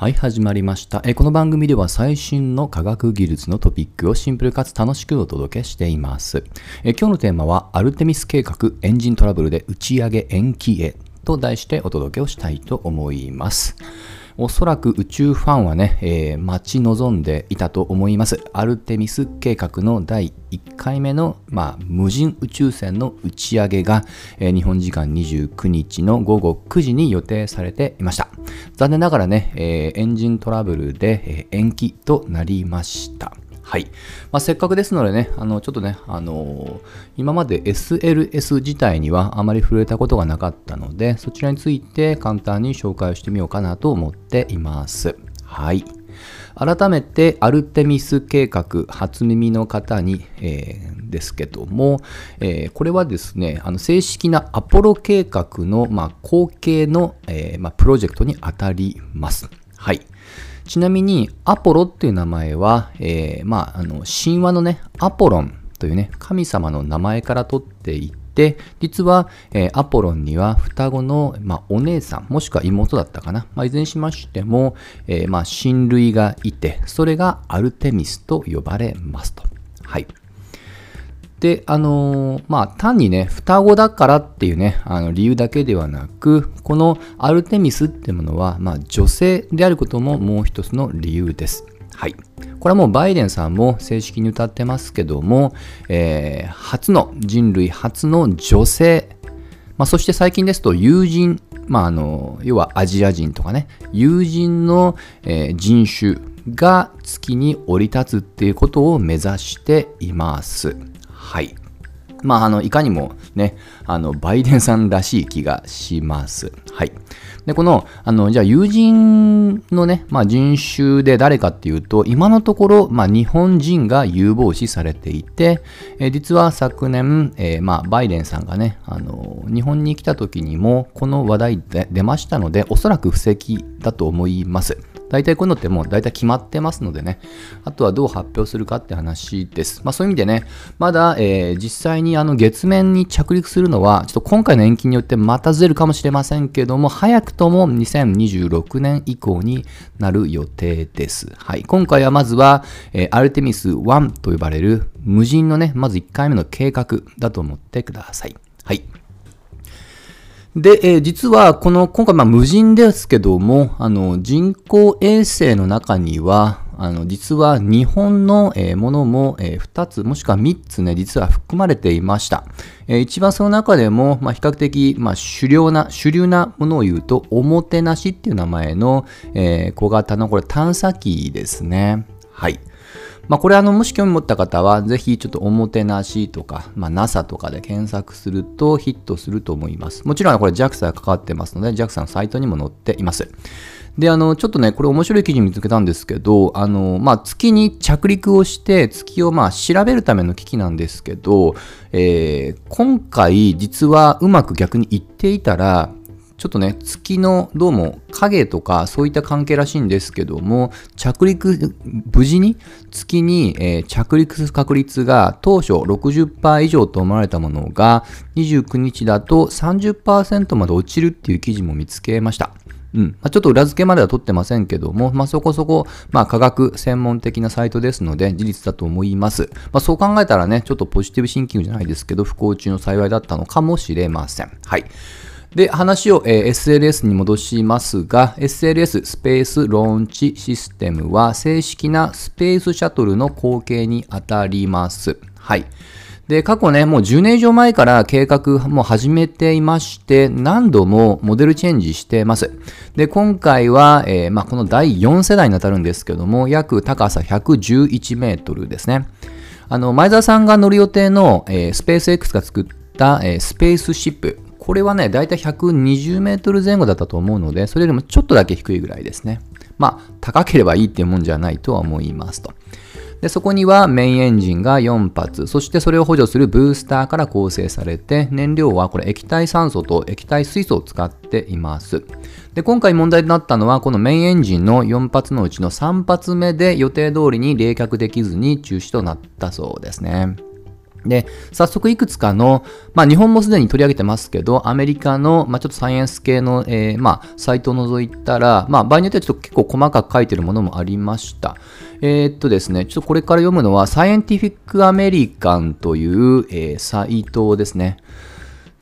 はい、始まりました。えこの番組では最新の科学技術のトピックをシンプルかつ楽しくお届けしています。え今日のテーマは、アルテミス計画エンジントラブルで打ち上げ延期へと題してお届けをしたいと思います。おそらく宇宙ファンはね、えー、待ち望んでいたと思います。アルテミス計画の第1回目の、まあ、無人宇宙船の打ち上げが、えー、日本時間29日の午後9時に予定されていました。残念ながらね、えー、エンジントラブルで、え延期となりました。はい。まあ、せっかくですのでね、あの、ちょっとね、あのー、今まで SLS 自体にはあまり触れたことがなかったので、そちらについて簡単に紹介をしてみようかなと思っています。はい。改めて、アルテミス計画、初耳の方に、えー、ですけども、えー、これはですね、あの正式なアポロ計画の、まあ、後継の、えーまあ、プロジェクトにあたります。はい。ちなみに、アポロっていう名前は、えー、まあ、あの、神話のね、アポロンというね、神様の名前から取っていて、実は、えー、アポロンには双子の、まあ、お姉さん、もしくは妹だったかな。まあ、いずれにしましても、えー、まあ、親類がいて、それがアルテミスと呼ばれますと。はい。で、あのー、まあ、単にね、双子だからっていうね、あの理由だけではなく、このアルテミスってものは、まあ、女性であることももう一つの理由です。はい。これはもうバイデンさんも正式に歌ってますけども、えー、初の、人類初の女性、まあ、そして最近ですと友人、まあ、あの、要はアジア人とかね、友人の、えー、人種が月に降り立つっていうことを目指しています。はい。まあ、あの、いかにもね、あの、バイデンさんらしい気がします。はい。で、この、あの、じゃあ、友人のね、まあ、人種で誰かっていうと、今のところ、まあ、日本人が有望視されていて、え、実は昨年、えー、まあ、バイデンさんがね、あの、日本に来た時にも、この話題で出ましたので、おそらく布石だと思います。大体こういうのってもう大体決まってますのでね、あとはどう発表するかって話です。まあそういう意味でね、まだ、えー、実際にあの月面に着陸するのは、ちょっと今回の延期によってまたずれるかもしれませんけども、早くとも2026年以降になる予定です。はい。今回はまずは、えー、アルテミス1と呼ばれる無人のね、まず1回目の計画だと思ってください。はい。で、えー、実はこの今回まあ無人ですけども、あの人工衛星の中には、あの実は日本の、え、ものも、え、2つもしくは3つね、実は含まれていました。えー、一番その中でも、まあ、比較的、まあ、主流な、主流なものを言うと、おもてなしっていう名前の、えー、小型のこれ探査機ですね。はい。まあ、これあの、もし興味持った方は、ぜひちょっとおもてなしとか、まあ、NASA とかで検索するとヒットすると思います。もちろんこれ JAXA が関わってますので、JAXA のサイトにも載っています。で、あの、ちょっとね、これ面白い記事見つけたんですけど、あの、まあ、月に着陸をして、月をまあ、調べるための機器なんですけど、えー、今回、実はうまく逆にいっていたら、ちょっとね、月のどうも影とかそういった関係らしいんですけども、着陸、無事に？月に、えー、着陸する確率が当初60%以上と思われたものが、29日だと30%まで落ちるっていう記事も見つけました。うん。まあ、ちょっと裏付けまでは取ってませんけども、まあ、そこそこ、まあ、科学専門的なサイトですので、事実だと思います。まあ、そう考えたらね、ちょっとポジティブシンキングじゃないですけど、不幸中の幸いだったのかもしれません。はい。で、話を、えー、SLS に戻しますが、SLS スペースローンチシステムは正式なスペースシャトルの後継にあたります。はい。で、過去ね、もう10年以上前から計画も始めていまして、何度もモデルチェンジしてます。で、今回は、えー、まあ、この第4世代にあたるんですけども、約高さ111メートルですね。あの、前澤さんが乗る予定の、えー、スペース X が作った、スペースシップ。これはね、だいたい120メートル前後だったと思うので、それよりもちょっとだけ低いぐらいですね。まあ、高ければいいっていうもんじゃないとは思いますと。で、そこにはメインエンジンが4発、そしてそれを補助するブースターから構成されて、燃料はこれ液体酸素と液体水素を使っています。で、今回問題となったのは、このメインエンジンの4発のうちの3発目で予定通りに冷却できずに中止となったそうですね。で、早速いくつかの、まあ日本もすでに取り上げてますけど、アメリカの、まあちょっとサイエンス系の、えー、まあサイトを除いたら、まあ場合によってはちょっと結構細かく書いてるものもありました。えー、っとですね、ちょっとこれから読むのは、サイエンティフィックアメリカンという、えー、サイトですね。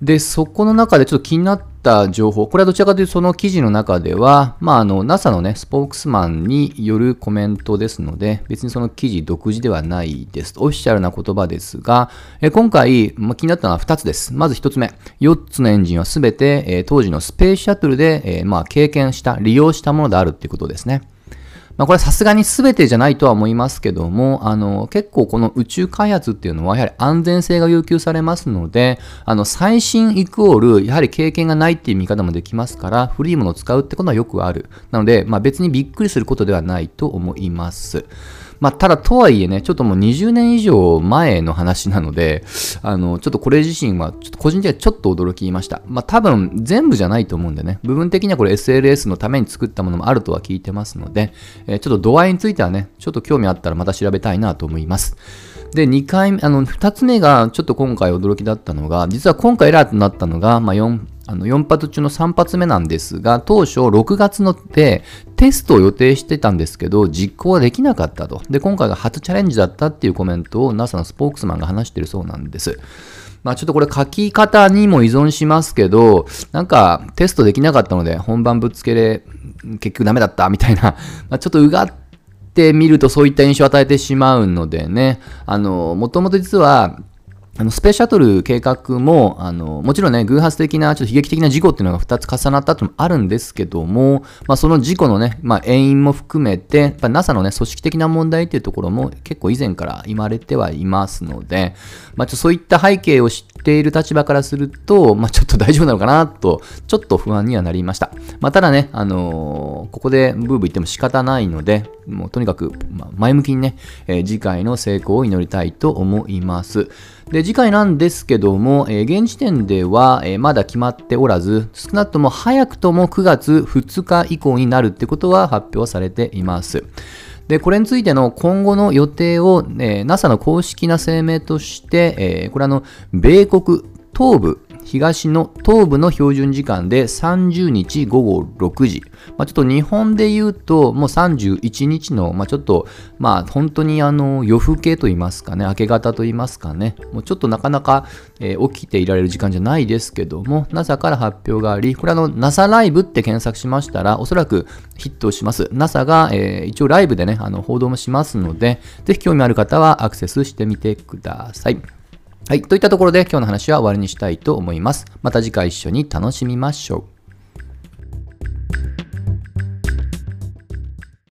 で、そこの中でちょっと気になった情報、これはどちらかというとその記事の中では、まあ、あの、NASA のね、スポークスマンによるコメントですので、別にその記事独自ではないです。オフィシャルな言葉ですが、え今回、まあ、気になったのは2つです。まず1つ目、4つのエンジンは全て、え当時のスペースシャトルで、えまあ、経験した、利用したものであるということですね。まあ、これさすがに全てじゃないとは思いますけども、あの、結構この宇宙開発っていうのは、やはり安全性が要求されますので、あの、最新イコール、やはり経験がないっていう見方もできますから、フリーものを使うってことはよくある。なので、まあ、別にびっくりすることではないと思います。まあ、ただとはいえね、ちょっともう20年以上前の話なので、あの、ちょっとこれ自身は、ちょっと個人的にはちょっと驚きました。まあ、多分全部じゃないと思うんでね、部分的にはこれ SLS のために作ったものもあるとは聞いてますので、えー、ちょっと度合いについてはね、ちょっと興味あったらまた調べたいなと思います。で、2回目、あの、2つ目がちょっと今回驚きだったのが、実は今回エラーとなったのが、まあ、4、あの4発中の3発目なんですが、当初6月のでテストを予定してたんですけど、実行はできなかったと。で、今回が初チャレンジだったっていうコメントを NASA のスポークスマンが話してるそうなんです。まあちょっとこれ書き方にも依存しますけど、なんかテストできなかったので本番ぶっつけで結局ダメだったみたいな、まあ、ちょっとうがってみるとそういった印象を与えてしまうのでね、あの、もともと実はあのスペースシャトル計画も、あの、もちろんね、偶発的な、ちょっと悲劇的な事故っていうのが2つ重なったともあるんですけども、まあ、その事故のね、まあ、遠因も含めて、やっぱ NASA のね、組織的な問題っていうところも結構以前から言われてはいますので、まあ、ちょそういった背景を知っっている立場からすると、まあ、ちょっと大丈夫なのかなと、ちょっと不安にはなりました。まあ、ただね、あのー、ここでブーブー言っても仕方ないので、もうとにかく、ま前向きにね、えー、次回の成功を祈りたいと思います。で、次回なんですけども、えー、現時点では、えー、まだ決まっておらず、少なくとも早くとも9月2日以降になるってことは発表されています。で、これについての今後の予定を、えー、NASA の公式な声明として、えー、これあの、米国東部東の東部の標準時間で30日午後6時。まあ、ちょっと日本で言うと、もう31日の、まあ、ちょっと、まあ、本当にあの、夜更けと言いますかね、明け方と言いますかね、もうちょっとなかなか、えー、起きていられる時間じゃないですけども、NASA から発表があり、これあの、NASA ライブって検索しましたら、おそらくヒットします。NASA が、えー、一応ライブでね、あの、報道もしますので、ぜひ興味ある方はアクセスしてみてください。はい。といったところで今日の話は終わりにしたいと思います。また次回一緒に楽しみましょう。